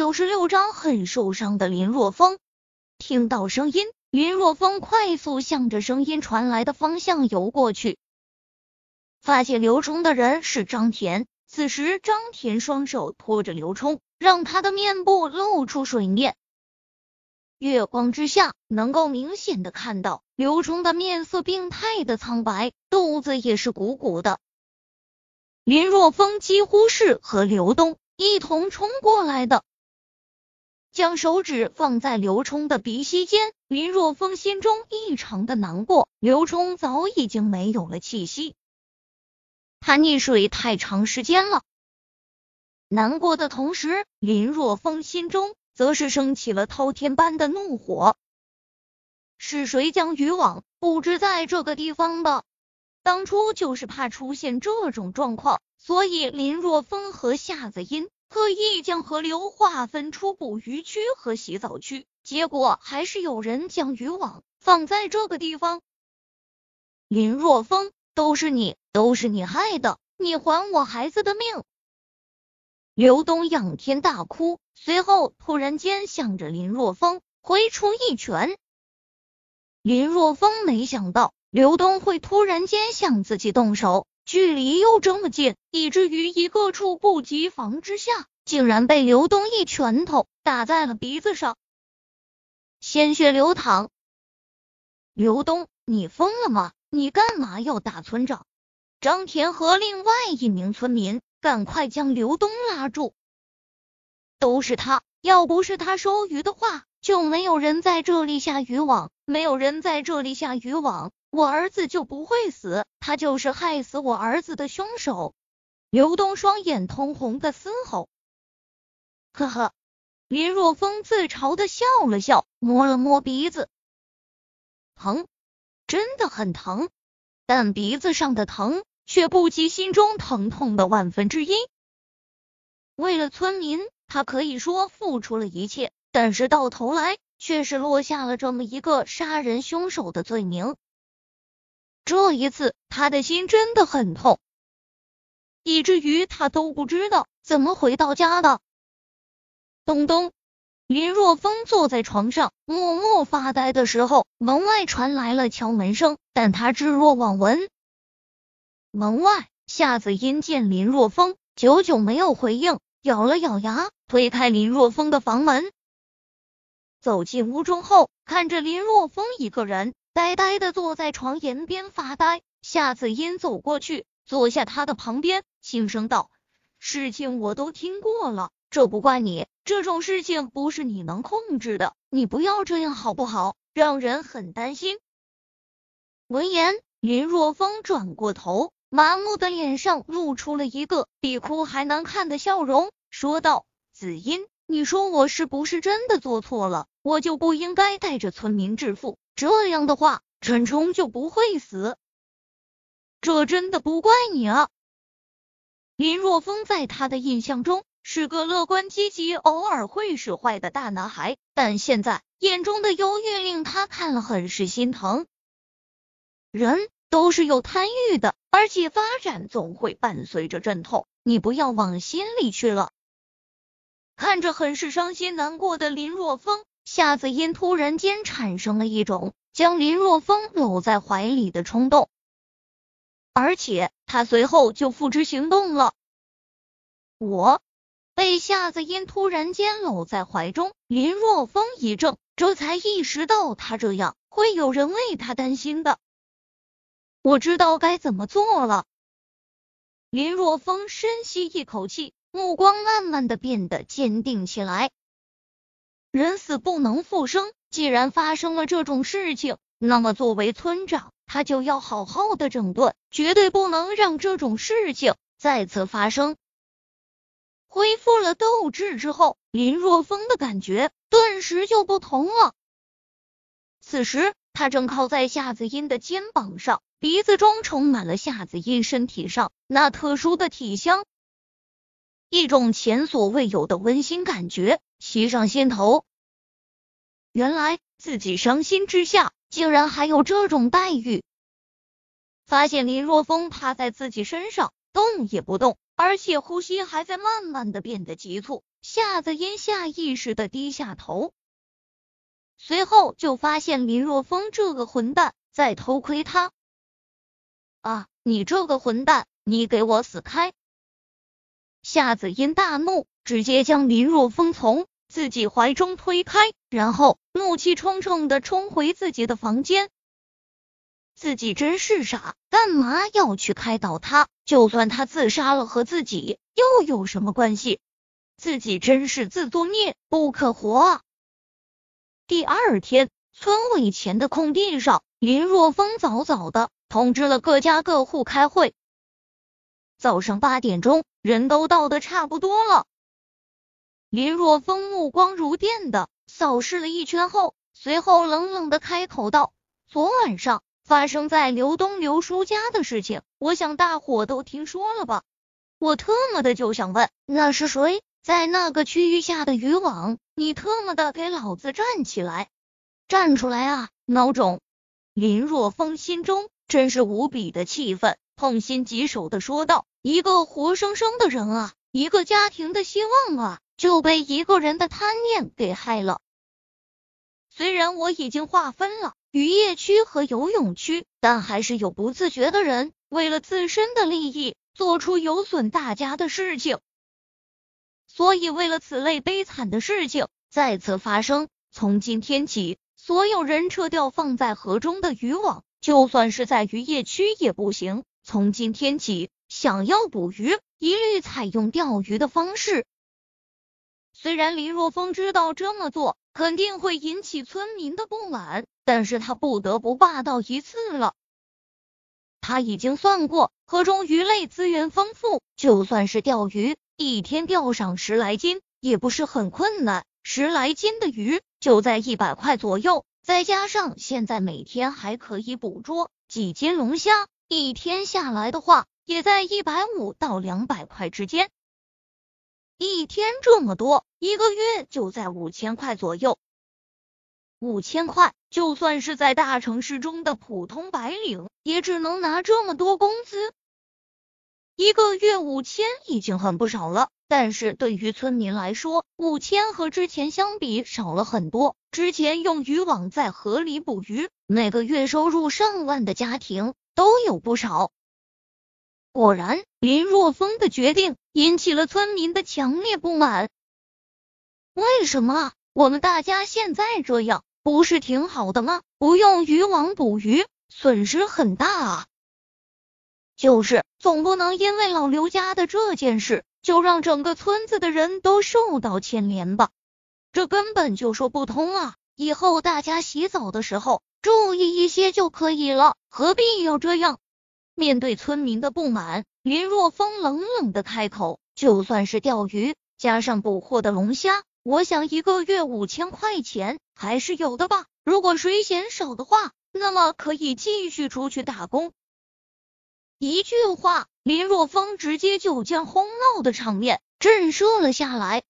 九十六章很受伤的林若风。听到声音，林若风快速向着声音传来的方向游过去，发现刘冲的人是张田。此时，张田双手托着刘冲，让他的面部露出水面。月光之下，能够明显的看到刘冲的面色病态的苍白，肚子也是鼓鼓的。林若风几乎是和刘东一同冲过来的，将手指放在刘冲的鼻息间。林若风心中异常的难过，刘冲早已经没有了气息，他溺水太长时间了。难过的同时，林若风心中。则是升起了滔天般的怒火。是谁将渔网布置在这个地方的？当初就是怕出现这种状况，所以林若风和夏子音特意将河流划分出捕鱼区和洗澡区。结果还是有人将渔网放在这个地方。林若风，都是你，都是你害的！你还我孩子的命！刘东仰天大哭，随后突然间向着林若风挥出一拳。林若风没想到刘东会突然间向自己动手，距离又这么近，以至于一个猝不及防之下，竟然被刘东一拳头打在了鼻子上，鲜血流淌。刘东，你疯了吗？你干嘛要打村长？张田和另外一名村民。赶快将刘东拉住！都是他，要不是他收鱼的话，就没有人在这里下渔网，没有人在这里下渔网，我儿子就不会死，他就是害死我儿子的凶手！刘东双眼通红的嘶吼。呵呵，林若风自嘲的笑了笑，摸了摸鼻子，疼，真的很疼，但鼻子上的疼。却不及心中疼痛的万分之一。为了村民，他可以说付出了一切，但是到头来却是落下了这么一个杀人凶手的罪名。这一次，他的心真的很痛，以至于他都不知道怎么回到家的。咚咚，林若风坐在床上默默发呆的时候，门外传来了敲门声，但他置若罔闻。门外，夏子音见林若风久久没有回应，咬了咬牙，推开林若风的房门，走进屋中后，看着林若风一个人呆呆的坐在床沿边发呆。夏子音走过去，坐下他的旁边，轻声道：“事情我都听过了，这不怪你，这种事情不是你能控制的，你不要这样好不好？让人很担心。”闻言，林若风转过头。麻木的脸上露出了一个比哭还难看的笑容，说道：“子音，你说我是不是真的做错了？我就不应该带着村民致富，这样的话，陈冲就不会死。这真的不怪你啊。”林若风在他的印象中是个乐观积极、偶尔会使坏的大男孩，但现在眼中的忧郁令他看了很是心疼。人。都是有贪欲的，而且发展总会伴随着阵痛，你不要往心里去了。看着很是伤心难过的林若风，夏子音突然间产生了一种将林若风搂在怀里的冲动，而且他随后就付之行动了。我被夏子音突然间搂在怀中，林若风一怔，这才意识到他这样会有人为他担心的。我知道该怎么做了。林若风深吸一口气，目光慢慢的变得坚定起来。人死不能复生，既然发生了这种事情，那么作为村长，他就要好好的整顿，绝对不能让这种事情再次发生。恢复了斗志之后，林若风的感觉顿时就不同了。此时，他正靠在夏子音的肩膀上。鼻子中充满了夏子音身体上那特殊的体香，一种前所未有的温馨感觉袭上心头。原来自己伤心之下，竟然还有这种待遇。发现林若风趴在自己身上动也不动，而且呼吸还在慢慢的变得急促。夏子音下意识的低下头，随后就发现林若风这个混蛋在偷窥他。啊！你这个混蛋，你给我死开！夏子音大怒，直接将林若风从自己怀中推开，然后怒气冲冲的冲回自己的房间。自己真是傻，干嘛要去开导他？就算他自杀了，和自己又有什么关系？自己真是自作孽，不可活啊！第二天，村委前的空地上，林若风早早的通知了各家各户开会。早上八点钟，人都到的差不多了。林若风目光如电的扫视了一圈后，随后冷冷的开口道：“昨晚上发生在刘东刘叔家的事情，我想大伙都听说了吧？我特么的就想问，那是谁？”在那个区域下的渔网，你特么的给老子站起来，站出来啊！孬种！林若风心中真是无比的气愤，痛心疾首的说道：“一个活生生的人啊，一个家庭的希望啊，就被一个人的贪念给害了。虽然我已经划分了渔业区和游泳区，但还是有不自觉的人为了自身的利益，做出有损大家的事情。”所以，为了此类悲惨的事情再次发生，从今天起，所有人撤掉放在河中的渔网，就算是在渔业区也不行。从今天起，想要捕鱼，一律采用钓鱼的方式。虽然林若风知道这么做肯定会引起村民的不满，但是他不得不霸道一次了。他已经算过，河中鱼类资源丰富，就算是钓鱼。一天钓上十来斤也不是很困难，十来斤的鱼就在一百块左右，再加上现在每天还可以捕捉几斤龙虾，一天下来的话也在一百五到两百块之间。一天这么多，一个月就在五千块左右。五千块，就算是在大城市中的普通白领，也只能拿这么多工资。一个月五千已经很不少了，但是对于村民来说，五千和之前相比少了很多。之前用渔网在河里捕鱼，每个月收入上万的家庭都有不少。果然，林若风的决定引起了村民的强烈不满。为什么我们大家现在这样不是挺好的吗？不用渔网捕鱼，损失很大啊。就是，总不能因为老刘家的这件事，就让整个村子的人都受到牵连吧？这根本就说不通啊！以后大家洗澡的时候注意一些就可以了，何必要这样？面对村民的不满，林若风冷冷的开口：“就算是钓鱼，加上捕获的龙虾，我想一个月五千块钱还是有的吧？如果谁嫌少的话，那么可以继续出去打工。”一句话，林若风直接就将哄闹的场面震慑了下来。